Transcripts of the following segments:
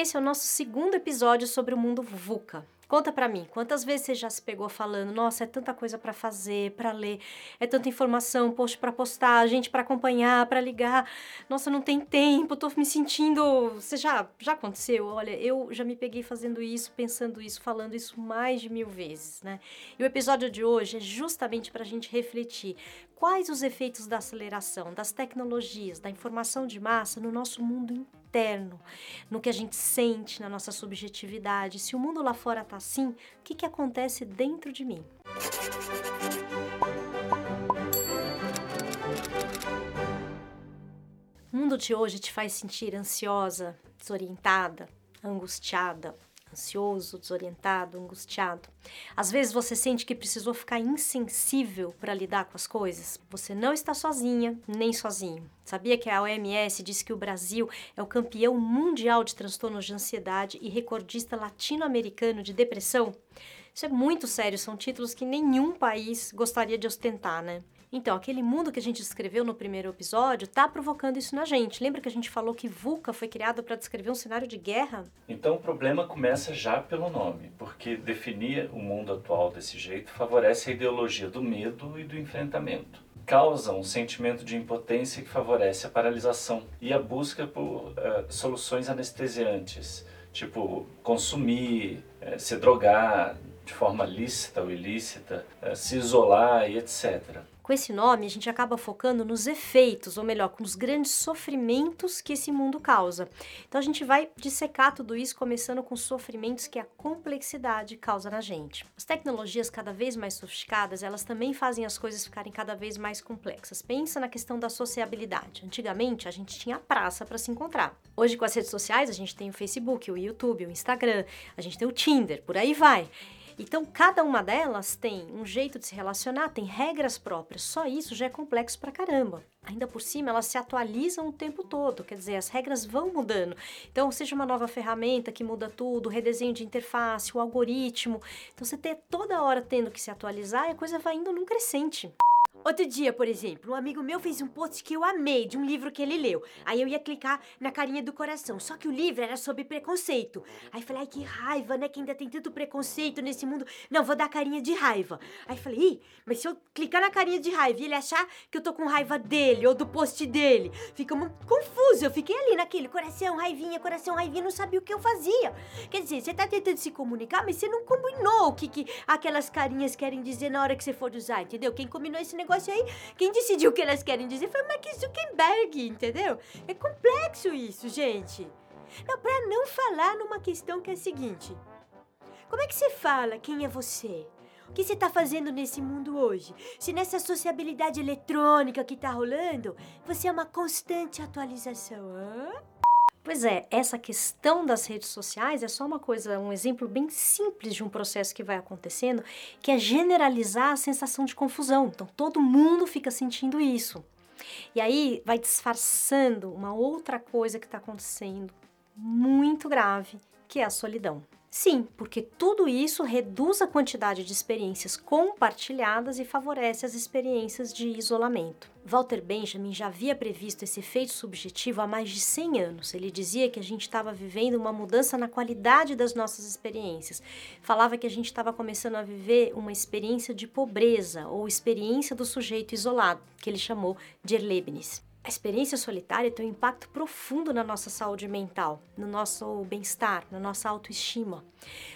Esse é o nosso segundo episódio sobre o mundo VUCA. Conta para mim, quantas vezes você já se pegou falando, nossa, é tanta coisa para fazer, para ler, é tanta informação, post para postar, gente para acompanhar, para ligar. Nossa, não tem tempo, tô me sentindo, você já já aconteceu? Olha, eu já me peguei fazendo isso, pensando isso, falando isso mais de mil vezes, né? E o episódio de hoje é justamente para a gente refletir quais os efeitos da aceleração, das tecnologias, da informação de massa no nosso mundo interno, no que a gente sente, na nossa subjetividade. Se o mundo lá fora está assim, o que, que acontece dentro de mim? O mundo de hoje te faz sentir ansiosa, desorientada, angustiada, ansioso, desorientado, angustiado. Às vezes você sente que precisou ficar insensível para lidar com as coisas. Você não está sozinha, nem sozinho. Sabia que a OMS disse que o Brasil é o campeão mundial de transtornos de ansiedade e recordista latino-americano de depressão? Isso é muito sério, são títulos que nenhum país gostaria de ostentar, né? Então, aquele mundo que a gente descreveu no primeiro episódio está provocando isso na gente. Lembra que a gente falou que VUCA foi criado para descrever um cenário de guerra? Então, o problema começa já pelo nome, porque definir o mundo atual desse jeito favorece a ideologia do medo e do enfrentamento. Causa um sentimento de impotência que favorece a paralisação e a busca por uh, soluções anestesiantes, tipo consumir, uh, se drogar de forma lícita ou ilícita, uh, se isolar e etc. Com esse nome, a gente acaba focando nos efeitos, ou melhor, com os grandes sofrimentos que esse mundo causa. Então a gente vai dissecar tudo isso começando com os sofrimentos que a complexidade causa na gente. As tecnologias cada vez mais sofisticadas, elas também fazem as coisas ficarem cada vez mais complexas. Pensa na questão da sociabilidade. Antigamente a gente tinha praça para se encontrar. Hoje com as redes sociais a gente tem o Facebook, o YouTube, o Instagram, a gente tem o Tinder, por aí vai. Então, cada uma delas tem um jeito de se relacionar, tem regras próprias. Só isso já é complexo pra caramba. Ainda por cima, elas se atualizam o tempo todo, quer dizer, as regras vão mudando. Então, seja uma nova ferramenta que muda tudo, redesenho de interface, o algoritmo. Então, você ter toda hora tendo que se atualizar e a coisa vai indo num crescente. Outro dia, por exemplo, um amigo meu fez um post que eu amei de um livro que ele leu. Aí eu ia clicar na carinha do coração, só que o livro era sobre preconceito. Aí falei, ai que raiva, né? Que ainda tem tanto preconceito nesse mundo. Não, vou dar carinha de raiva. Aí falei, ih, mas se eu clicar na carinha de raiva e ele achar que eu tô com raiva dele ou do post dele, fica muito confuso. Eu fiquei ali naquele coração, raivinha, coração, raivinha, não sabia o que eu fazia. Quer dizer, você tá tentando se comunicar, mas você não combinou o que, que aquelas carinhas querem dizer na hora que você for usar, entendeu? Quem combinou esse negócio negócio aí, quem decidiu o que elas querem dizer foi Mark Zuckerberg, entendeu? É complexo isso, gente. Não, pra não falar numa questão que é a seguinte: como é que você fala quem é você? O que você está fazendo nesse mundo hoje? Se nessa sociabilidade eletrônica que está rolando, você é uma constante atualização. Hã? Pois é, essa questão das redes sociais é só uma coisa, um exemplo bem simples de um processo que vai acontecendo, que é generalizar a sensação de confusão. Então todo mundo fica sentindo isso. E aí vai disfarçando uma outra coisa que está acontecendo muito grave, que é a solidão. Sim, porque tudo isso reduz a quantidade de experiências compartilhadas e favorece as experiências de isolamento. Walter Benjamin já havia previsto esse efeito subjetivo há mais de 100 anos. Ele dizia que a gente estava vivendo uma mudança na qualidade das nossas experiências. Falava que a gente estava começando a viver uma experiência de pobreza ou experiência do sujeito isolado, que ele chamou de Erlebnis. A experiência solitária tem um impacto profundo na nossa saúde mental, no nosso bem-estar, na nossa autoestima.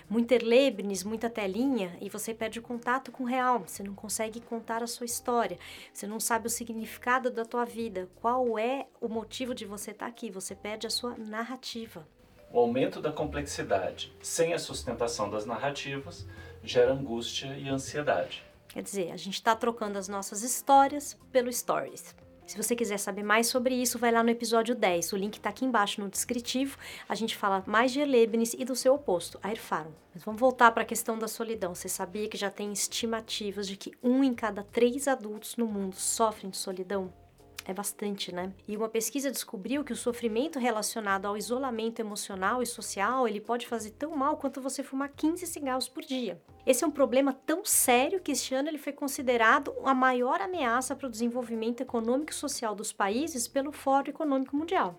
Muita erlebnis, muita telinha e você perde o contato com o real, você não consegue contar a sua história, você não sabe o significado da tua vida, qual é o motivo de você estar aqui, você perde a sua narrativa. O aumento da complexidade, sem a sustentação das narrativas, gera angústia e ansiedade. Quer dizer, a gente está trocando as nossas histórias pelo stories. Se você quiser saber mais sobre isso, vai lá no episódio 10. O link está aqui embaixo no descritivo. A gente fala mais de Leibniz e do seu oposto, Airfaron. Mas vamos voltar para a questão da solidão. Você sabia que já tem estimativas de que um em cada três adultos no mundo sofrem de solidão? É bastante, né? E uma pesquisa descobriu que o sofrimento relacionado ao isolamento emocional e social, ele pode fazer tão mal quanto você fumar 15 cigarros por dia. Esse é um problema tão sério que este ano ele foi considerado a maior ameaça para o desenvolvimento econômico e social dos países pelo Fórum Econômico Mundial.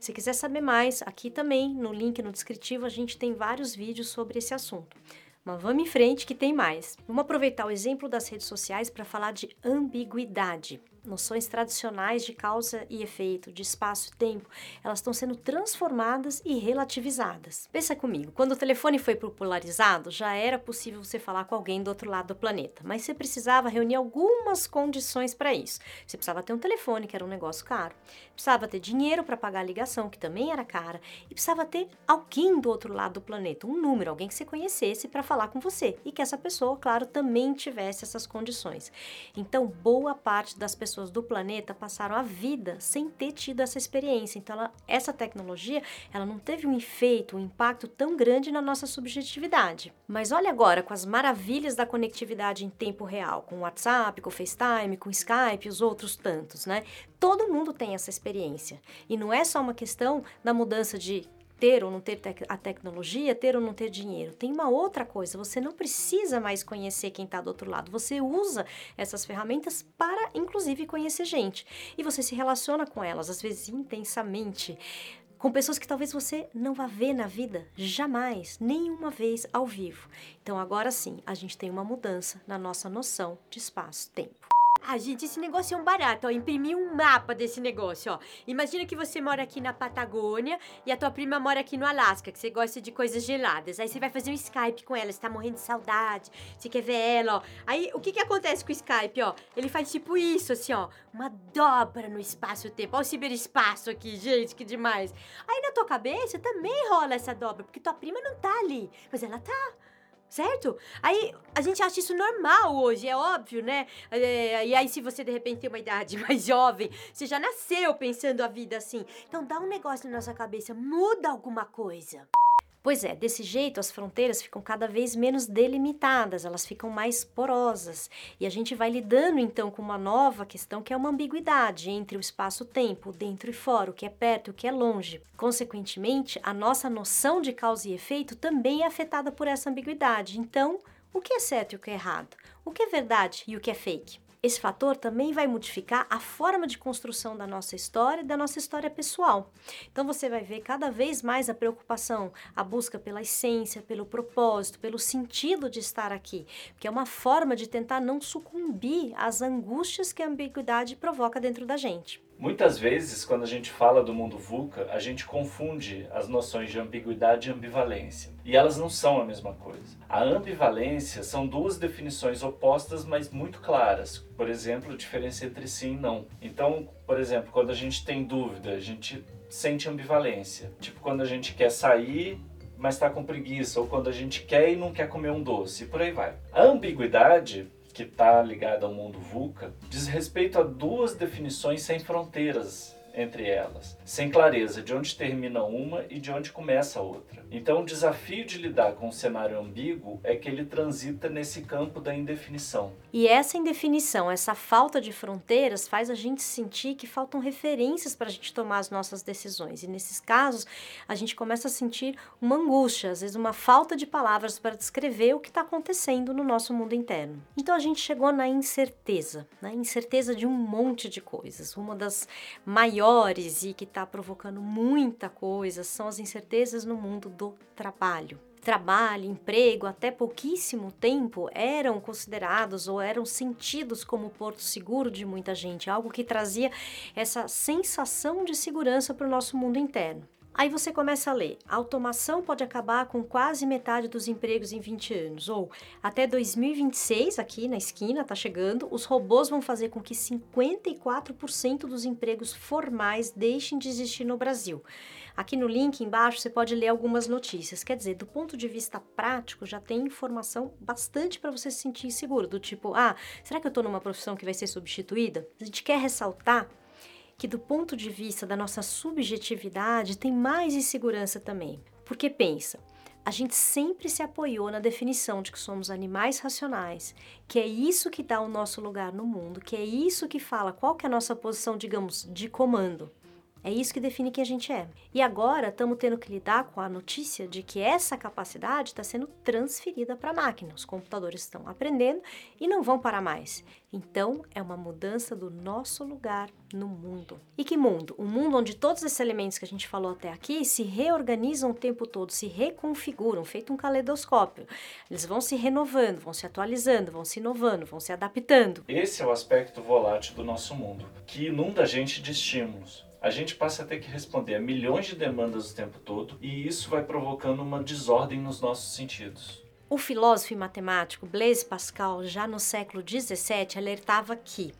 Se quiser saber mais, aqui também no link no descritivo a gente tem vários vídeos sobre esse assunto. Mas vamos em frente que tem mais. Vamos aproveitar o exemplo das redes sociais para falar de ambiguidade noções tradicionais de causa e efeito, de espaço e tempo, elas estão sendo transformadas e relativizadas. Pensa comigo, quando o telefone foi popularizado, já era possível você falar com alguém do outro lado do planeta, mas você precisava reunir algumas condições para isso. Você precisava ter um telefone, que era um negócio caro, precisava ter dinheiro para pagar a ligação, que também era cara, e precisava ter alguém do outro lado do planeta, um número, alguém que você conhecesse para falar com você, e que essa pessoa, claro, também tivesse essas condições. Então, boa parte das pessoas pessoas do planeta passaram a vida sem ter tido essa experiência. Então, ela, essa tecnologia, ela não teve um efeito, um impacto tão grande na nossa subjetividade. Mas olha agora com as maravilhas da conectividade em tempo real, com o WhatsApp, com o FaceTime, com o Skype os outros tantos, né? Todo mundo tem essa experiência. E não é só uma questão da mudança de ter ou não ter tec a tecnologia, ter ou não ter dinheiro. Tem uma outra coisa, você não precisa mais conhecer quem está do outro lado. Você usa essas ferramentas para, inclusive, conhecer gente. E você se relaciona com elas, às vezes intensamente com pessoas que talvez você não vá ver na vida jamais, nenhuma vez ao vivo. Então agora sim, a gente tem uma mudança na nossa noção de espaço-tempo. Ah, gente, esse negócio é um barato, ó. Imprimir um mapa desse negócio, ó. Imagina que você mora aqui na Patagônia e a tua prima mora aqui no Alasca, que você gosta de coisas geladas. Aí você vai fazer um Skype com ela, você tá morrendo de saudade, você quer ver ela, ó. Aí o que que acontece com o Skype, ó? Ele faz tipo isso, assim, ó. Uma dobra no espaço-tempo. Ó o ciberespaço aqui, gente, que demais. Aí na tua cabeça também rola essa dobra, porque tua prima não tá ali, mas ela tá certo? Aí a gente acha isso normal hoje, é óbvio, né? É, e aí, se você de repente tem uma idade mais jovem, você já nasceu pensando a vida assim. Então dá um negócio na nossa cabeça, muda alguma coisa. Pois é, desse jeito as fronteiras ficam cada vez menos delimitadas, elas ficam mais porosas. E a gente vai lidando então com uma nova questão que é uma ambiguidade entre o espaço-tempo, dentro e fora, o que é perto e o que é longe. Consequentemente, a nossa noção de causa e efeito também é afetada por essa ambiguidade. Então, o que é certo e o que é errado? O que é verdade e o que é fake? Esse fator também vai modificar a forma de construção da nossa história e da nossa história pessoal. Então você vai ver cada vez mais a preocupação, a busca pela essência, pelo propósito, pelo sentido de estar aqui, que é uma forma de tentar não sucumbir às angústias que a ambiguidade provoca dentro da gente. Muitas vezes, quando a gente fala do mundo VUCA, a gente confunde as noções de ambiguidade e ambivalência. E elas não são a mesma coisa. A ambivalência são duas definições opostas, mas muito claras. Por exemplo, diferença entre sim e não. Então, por exemplo, quando a gente tem dúvida, a gente sente ambivalência. Tipo, quando a gente quer sair mas está com preguiça, ou quando a gente quer e não quer comer um doce, e por aí vai. A ambiguidade que está ligada ao mundo VUCA, diz respeito a duas definições sem fronteiras entre elas, sem clareza de onde termina uma e de onde começa a outra. Então, o desafio de lidar com um cenário ambíguo é que ele transita nesse campo da indefinição. E essa indefinição, essa falta de fronteiras, faz a gente sentir que faltam referências para a gente tomar as nossas decisões. E nesses casos, a gente começa a sentir uma angústia, às vezes uma falta de palavras para descrever o que está acontecendo no nosso mundo interno. Então, a gente chegou na incerteza, na incerteza de um monte de coisas. Uma das maiores maiores e que está provocando muita coisa são as incertezas no mundo do trabalho. Trabalho, emprego, até pouquíssimo tempo eram considerados ou eram sentidos como porto seguro de muita gente, algo que trazia essa sensação de segurança para o nosso mundo interno. Aí você começa a ler: a automação pode acabar com quase metade dos empregos em 20 anos, ou até 2026, aqui na esquina, tá chegando, os robôs vão fazer com que 54% dos empregos formais deixem de existir no Brasil. Aqui no link embaixo você pode ler algumas notícias. Quer dizer, do ponto de vista prático, já tem informação bastante para você se sentir seguro, do tipo, ah, será que eu estou numa profissão que vai ser substituída? A gente quer ressaltar que, do ponto de vista da nossa subjetividade, tem mais insegurança também. Porque pensa, a gente sempre se apoiou na definição de que somos animais racionais, que é isso que dá o nosso lugar no mundo, que é isso que fala qual que é a nossa posição, digamos, de comando. É isso que define quem a gente é. E agora estamos tendo que lidar com a notícia de que essa capacidade está sendo transferida para a máquina. Os computadores estão aprendendo e não vão parar mais. Então, é uma mudança do nosso lugar no mundo. E que mundo? Um mundo onde todos esses elementos que a gente falou até aqui se reorganizam o tempo todo, se reconfiguram, feito um caleidoscópio. Eles vão se renovando, vão se atualizando, vão se inovando, vão se adaptando. Esse é o aspecto volátil do nosso mundo, que inunda a gente de estímulos a gente passa a ter que responder a milhões de demandas o tempo todo e isso vai provocando uma desordem nos nossos sentidos. O filósofo e matemático Blaise Pascal, já no século XVII, alertava que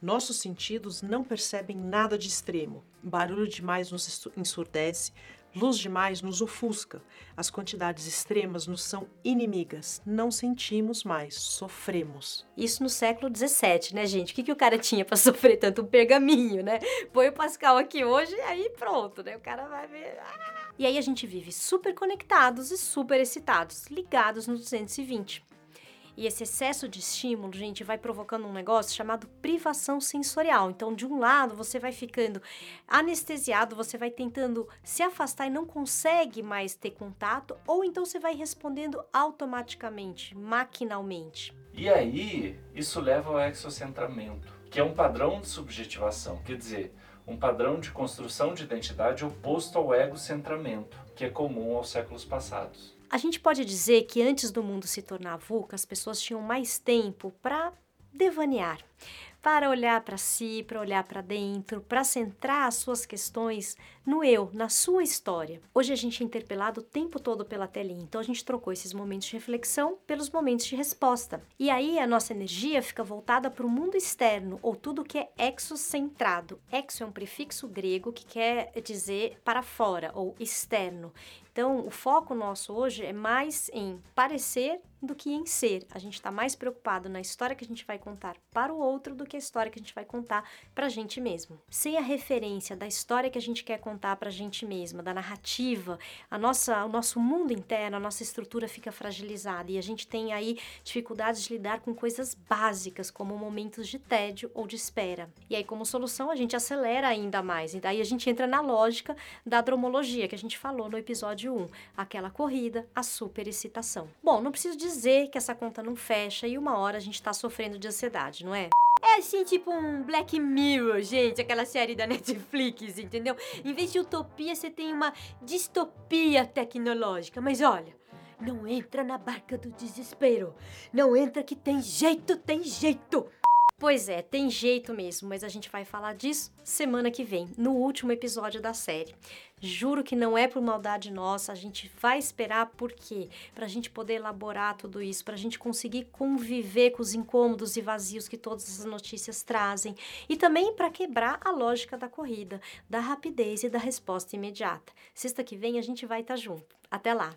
nossos sentidos não percebem nada de extremo. Barulho demais nos ensurdece, Luz demais nos ofusca. As quantidades extremas nos são inimigas. Não sentimos mais, sofremos. Isso no século XVII, né, gente? O que, que o cara tinha para sofrer tanto? Um pergaminho, né? Põe o Pascal aqui hoje e aí pronto, né? O cara vai ver. Ah! E aí a gente vive super conectados e super excitados, ligados no 220. E esse excesso de estímulo, gente, vai provocando um negócio chamado privação sensorial. Então, de um lado, você vai ficando anestesiado, você vai tentando se afastar e não consegue mais ter contato, ou então você vai respondendo automaticamente, maquinalmente. E aí, isso leva ao exocentramento, que é um padrão de subjetivação, quer dizer, um padrão de construção de identidade oposto ao egocentramento, que é comum aos séculos passados. A gente pode dizer que antes do mundo se tornar VUCA, as pessoas tinham mais tempo para devanear, para olhar para si, para olhar para dentro, para centrar as suas questões no eu, na sua história. Hoje a gente é interpelado o tempo todo pela telinha, então a gente trocou esses momentos de reflexão pelos momentos de resposta. E aí a nossa energia fica voltada para o mundo externo, ou tudo que é exocentrado. Exo é um prefixo grego que quer dizer para fora ou externo. Então, o foco nosso hoje é mais em parecer do que em ser. A gente está mais preocupado na história que a gente vai contar para o outro do que a história que a gente vai contar para a gente mesmo. Sem a referência da história que a gente quer contar para a gente mesma, da narrativa, a nossa, o nosso mundo interno, a nossa estrutura fica fragilizada e a gente tem aí dificuldades de lidar com coisas básicas, como momentos de tédio ou de espera. E aí, como solução, a gente acelera ainda mais. E daí a gente entra na lógica da dromologia que a gente falou no episódio 1, aquela corrida, a superexcitação. Bom, não preciso dizer que essa conta não fecha e uma hora a gente tá sofrendo de ansiedade, não é? É assim, tipo um Black Mirror, gente, aquela série da Netflix, entendeu? Em vez de utopia, você tem uma distopia tecnológica. Mas olha, não entra na barca do desespero. Não entra que tem jeito, tem jeito. Pois é, tem jeito mesmo, mas a gente vai falar disso semana que vem, no último episódio da série. Juro que não é por maldade nossa, a gente vai esperar por quê? Pra gente poder elaborar tudo isso, pra gente conseguir conviver com os incômodos e vazios que todas essas notícias trazem e também para quebrar a lógica da corrida, da rapidez e da resposta imediata. Sexta que vem a gente vai estar tá junto. Até lá!